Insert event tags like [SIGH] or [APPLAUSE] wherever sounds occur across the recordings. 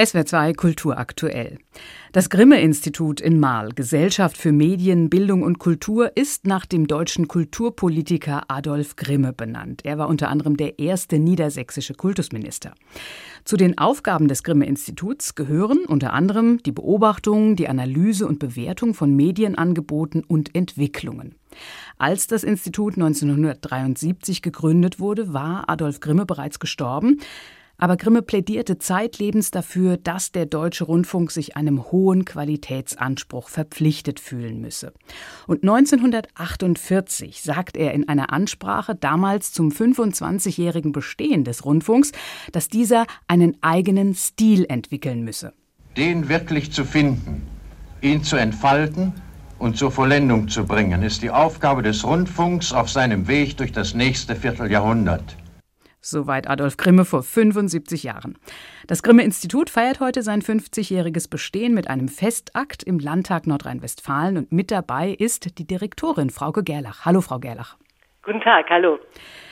SWR 2 Kultur aktuell. Das Grimme-Institut in Marl, Gesellschaft für Medien, Bildung und Kultur, ist nach dem deutschen Kulturpolitiker Adolf Grimme benannt. Er war unter anderem der erste niedersächsische Kultusminister. Zu den Aufgaben des Grimme-Instituts gehören unter anderem die Beobachtung, die Analyse und Bewertung von Medienangeboten und Entwicklungen. Als das Institut 1973 gegründet wurde, war Adolf Grimme bereits gestorben. Aber Grimme plädierte zeitlebens dafür, dass der deutsche Rundfunk sich einem hohen Qualitätsanspruch verpflichtet fühlen müsse. Und 1948 sagt er in einer Ansprache damals zum 25-jährigen Bestehen des Rundfunks, dass dieser einen eigenen Stil entwickeln müsse. Den wirklich zu finden, ihn zu entfalten und zur Vollendung zu bringen, ist die Aufgabe des Rundfunks auf seinem Weg durch das nächste Vierteljahrhundert. Soweit Adolf Grimme vor 75 Jahren. Das Grimme-Institut feiert heute sein 50-jähriges Bestehen mit einem Festakt im Landtag Nordrhein-Westfalen und mit dabei ist die Direktorin Frauke Gerlach. Hallo, Frau Gerlach. Guten Tag, hallo.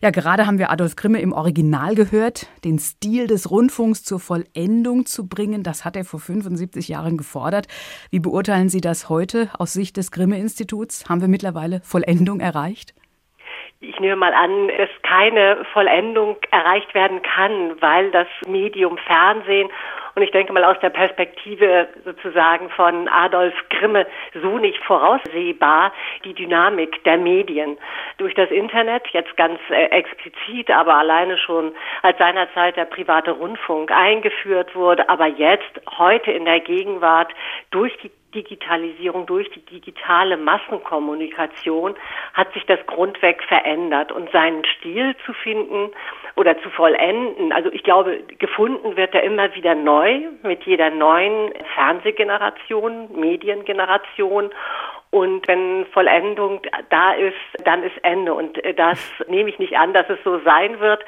Ja, gerade haben wir Adolf Grimme im Original gehört. Den Stil des Rundfunks zur Vollendung zu bringen, das hat er vor 75 Jahren gefordert. Wie beurteilen Sie das heute aus Sicht des Grimme-Instituts? Haben wir mittlerweile Vollendung erreicht? Ich nehme mal an, dass keine Vollendung erreicht werden kann, weil das Medium Fernsehen und ich denke mal aus der Perspektive sozusagen von Adolf Grimme so nicht voraussehbar die Dynamik der Medien. Durch das Internet jetzt ganz äh, explizit, aber alleine schon als seinerzeit der private Rundfunk eingeführt wurde, aber jetzt heute in der Gegenwart durch die Digitalisierung, durch die digitale Massenkommunikation hat sich das grundweg verändert und seinen Stil zu finden oder zu vollenden. Also ich glaube, gefunden wird er immer wieder neu mit jeder neuen Fernsehgeneration, Mediengeneration. Und wenn Vollendung da ist, dann ist Ende. Und das nehme ich nicht an, dass es so sein wird,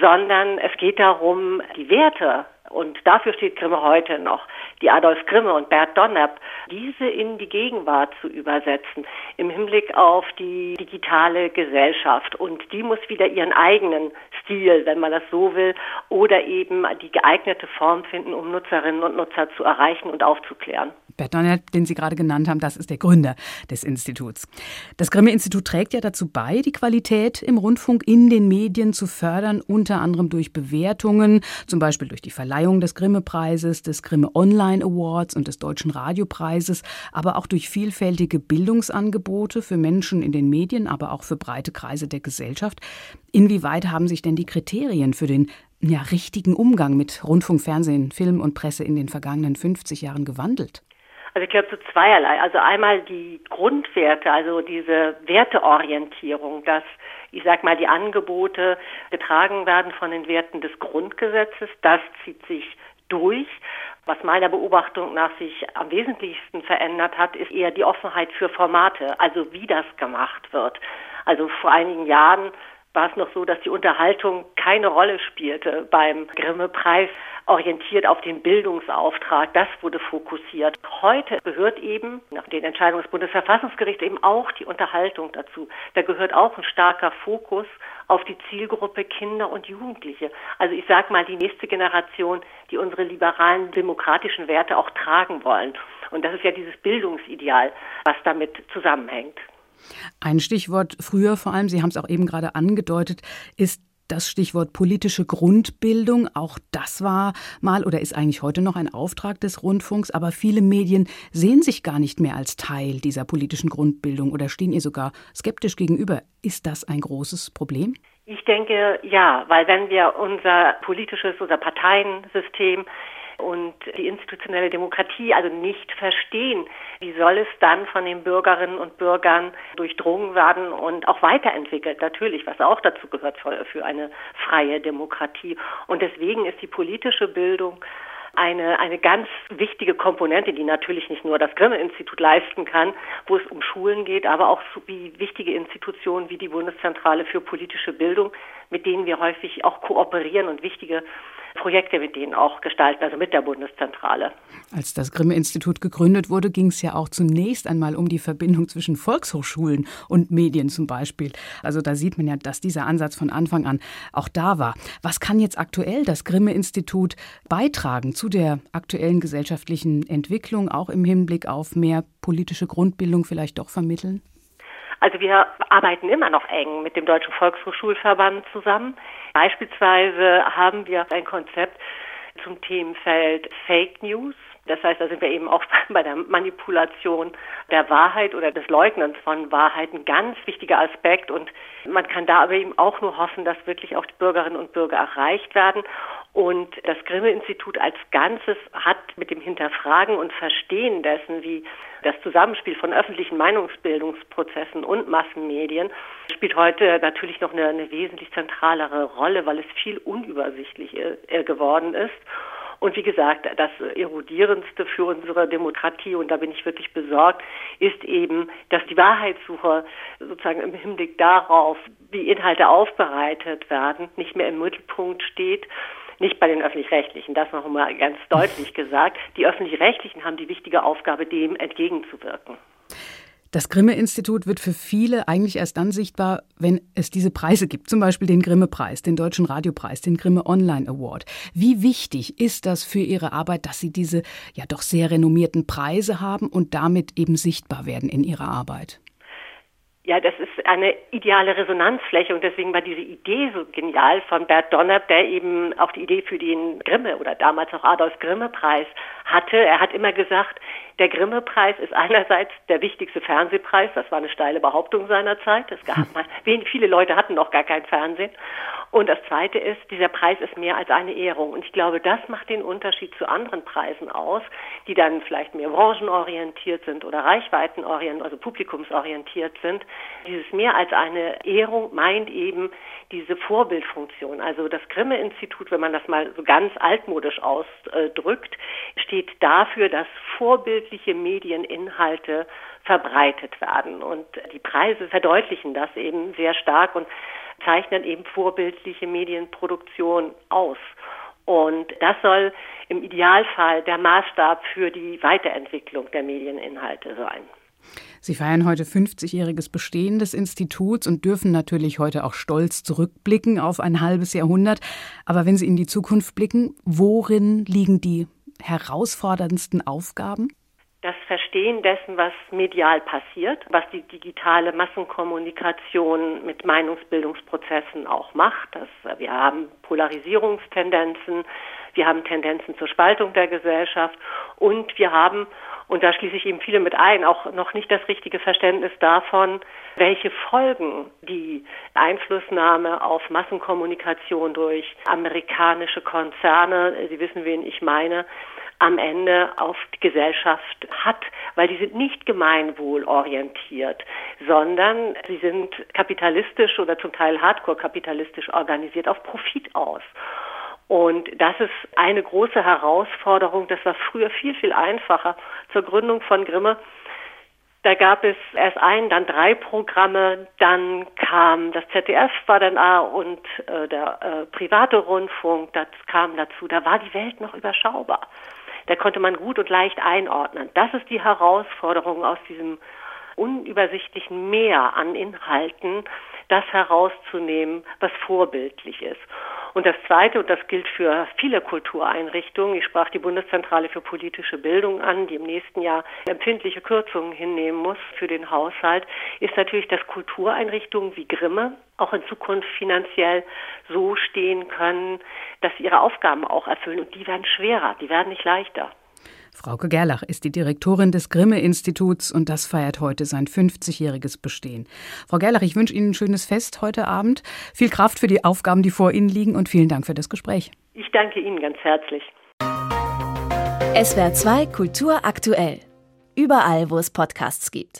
sondern es geht darum, die Werte und dafür steht Grimme heute noch, die Adolf Grimme und Bert Donnerb, diese in die Gegenwart zu übersetzen, im Hinblick auf die digitale Gesellschaft. Und die muss wieder ihren eigenen Stil, wenn man das so will, oder eben die geeignete Form finden, um Nutzerinnen und Nutzer zu erreichen und aufzuklären. Bert Donner, den Sie gerade genannt haben, das ist der Gründer des Instituts. Das Grimme-Institut trägt ja dazu bei, die Qualität im Rundfunk in den Medien zu fördern, unter anderem durch Bewertungen, zum Beispiel durch die Verleihung des Grimme-Preises, des Grimme Online Awards und des Deutschen Radiopreises, aber auch durch vielfältige Bildungsangebote für Menschen in den Medien, aber auch für breite Kreise der Gesellschaft. Inwieweit haben sich denn die Kriterien für den ja, richtigen Umgang mit Rundfunk, Fernsehen, Film und Presse in den vergangenen 50 Jahren gewandelt? Also ich glaube zu zweierlei. Also einmal die Grundwerte, also diese Werteorientierung, dass ich sag mal die Angebote getragen werden von den Werten des Grundgesetzes, das zieht sich durch. Was meiner Beobachtung nach sich am wesentlichsten verändert hat, ist eher die Offenheit für Formate, also wie das gemacht wird. Also vor einigen Jahren war es noch so, dass die Unterhaltung keine Rolle spielte beim Grimme-Preis, orientiert auf den Bildungsauftrag. Das wurde fokussiert. Heute gehört eben nach den Entscheidungen des Bundesverfassungsgerichts eben auch die Unterhaltung dazu. Da gehört auch ein starker Fokus auf die Zielgruppe Kinder und Jugendliche. Also ich sage mal die nächste Generation, die unsere liberalen demokratischen Werte auch tragen wollen. Und das ist ja dieses Bildungsideal, was damit zusammenhängt. Ein Stichwort früher vor allem, Sie haben es auch eben gerade angedeutet, ist das Stichwort politische Grundbildung, auch das war mal oder ist eigentlich heute noch ein Auftrag des Rundfunks, aber viele Medien sehen sich gar nicht mehr als Teil dieser politischen Grundbildung oder stehen ihr sogar skeptisch gegenüber. Ist das ein großes Problem? Ich denke ja, weil wenn wir unser politisches, unser Parteiensystem und die institutionelle Demokratie also nicht verstehen, wie soll es dann von den Bürgerinnen und Bürgern durchdrungen werden und auch weiterentwickelt, natürlich, was auch dazu gehört für eine freie Demokratie. Und deswegen ist die politische Bildung eine, eine ganz wichtige Komponente, die natürlich nicht nur das Grimme-Institut leisten kann, wo es um Schulen geht, aber auch so wie wichtige Institutionen wie die Bundeszentrale für politische Bildung mit denen wir häufig auch kooperieren und wichtige Projekte mit denen auch gestalten, also mit der Bundeszentrale. Als das Grimme-Institut gegründet wurde, ging es ja auch zunächst einmal um die Verbindung zwischen Volkshochschulen und Medien zum Beispiel. Also da sieht man ja, dass dieser Ansatz von Anfang an auch da war. Was kann jetzt aktuell das Grimme-Institut beitragen zu der aktuellen gesellschaftlichen Entwicklung, auch im Hinblick auf mehr politische Grundbildung vielleicht doch vermitteln? Also wir arbeiten immer noch eng mit dem Deutschen Volkshochschulverband zusammen. Beispielsweise haben wir ein Konzept zum Themenfeld Fake News. Das heißt, da sind wir eben auch [LAUGHS] bei der Manipulation der Wahrheit oder des Leugnens von Wahrheit ein ganz wichtiger Aspekt. Und man kann da aber eben auch nur hoffen, dass wirklich auch die Bürgerinnen und Bürger erreicht werden. Und das Grimme-Institut als Ganzes hat mit dem Hinterfragen und Verstehen dessen, wie das Zusammenspiel von öffentlichen Meinungsbildungsprozessen und Massenmedien, spielt heute natürlich noch eine, eine wesentlich zentralere Rolle, weil es viel unübersichtlicher äh, geworden ist. Und wie gesagt, das Erodierendste für unsere Demokratie, und da bin ich wirklich besorgt, ist eben, dass die Wahrheitssuche sozusagen im Hinblick darauf, wie Inhalte aufbereitet werden, nicht mehr im Mittelpunkt steht. Nicht bei den öffentlich-rechtlichen, das noch mal ganz [LAUGHS] deutlich gesagt. Die öffentlich-rechtlichen haben die wichtige Aufgabe, dem entgegenzuwirken. Das Grimme-Institut wird für viele eigentlich erst dann sichtbar, wenn es diese Preise gibt, zum Beispiel den Grimme-Preis, den Deutschen Radiopreis, den Grimme Online Award. Wie wichtig ist das für Ihre Arbeit, dass Sie diese ja doch sehr renommierten Preise haben und damit eben sichtbar werden in Ihrer Arbeit? Ja, das ist eine ideale Resonanzfläche und deswegen war diese Idee so genial von Bert Donner, der eben auch die Idee für den Grimme oder damals noch Adolf Grimme Preis hatte. Er hat immer gesagt, der Grimme Preis ist einerseits der wichtigste Fernsehpreis, das war eine steile Behauptung seiner Zeit. Es gab [LAUGHS] mal, viele Leute hatten noch gar kein Fernsehen. Und das zweite ist, dieser Preis ist mehr als eine Ehrung. Und ich glaube, das macht den Unterschied zu anderen Preisen aus, die dann vielleicht mehr branchenorientiert sind oder reichweitenorientiert, also publikumsorientiert sind. Dieses mehr als eine Ehrung meint eben diese Vorbildfunktion. Also das Grimme-Institut, wenn man das mal so ganz altmodisch ausdrückt, steht dafür, dass vorbildliche Medieninhalte verbreitet werden. Und die Preise verdeutlichen das eben sehr stark und zeichnen eben vorbildliche Medienproduktion aus. Und das soll im Idealfall der Maßstab für die Weiterentwicklung der Medieninhalte sein. Sie feiern heute 50-jähriges Bestehen des Instituts und dürfen natürlich heute auch stolz zurückblicken auf ein halbes Jahrhundert. Aber wenn Sie in die Zukunft blicken, worin liegen die herausforderndsten Aufgaben? Das Verstehen dessen, was medial passiert, was die digitale Massenkommunikation mit Meinungsbildungsprozessen auch macht. Das, wir haben Polarisierungstendenzen, wir haben Tendenzen zur Spaltung der Gesellschaft und wir haben, und da schließe ich eben viele mit ein, auch noch nicht das richtige Verständnis davon, welche Folgen die Einflussnahme auf Massenkommunikation durch amerikanische Konzerne, Sie wissen, wen ich meine, am Ende auf die Gesellschaft hat, weil die sind nicht gemeinwohlorientiert, sondern sie sind kapitalistisch oder zum Teil hardcore-kapitalistisch organisiert auf Profit aus. Und das ist eine große Herausforderung. Das war früher viel, viel einfacher. Zur Gründung von Grimme da gab es erst ein, dann drei Programme, dann kam das ZDF war dann A und äh, der äh, private Rundfunk, das kam dazu. Da war die Welt noch überschaubar. Da konnte man gut und leicht einordnen. Das ist die Herausforderung aus diesem unübersichtlichen Meer an Inhalten, das herauszunehmen, was vorbildlich ist. Und das Zweite, und das gilt für viele Kultureinrichtungen, ich sprach die Bundeszentrale für politische Bildung an, die im nächsten Jahr empfindliche Kürzungen hinnehmen muss für den Haushalt, ist natürlich, dass Kultureinrichtungen wie Grimme auch in Zukunft finanziell so stehen können, dass sie ihre Aufgaben auch erfüllen. Und die werden schwerer, die werden nicht leichter. Frauke Gerlach ist die Direktorin des Grimme-Instituts und das feiert heute sein 50-jähriges Bestehen. Frau Gerlach, ich wünsche Ihnen ein schönes Fest heute Abend. Viel Kraft für die Aufgaben, die vor Ihnen liegen und vielen Dank für das Gespräch. Ich danke Ihnen ganz herzlich. SWR 2 Kultur aktuell. Überall, wo es Podcasts gibt.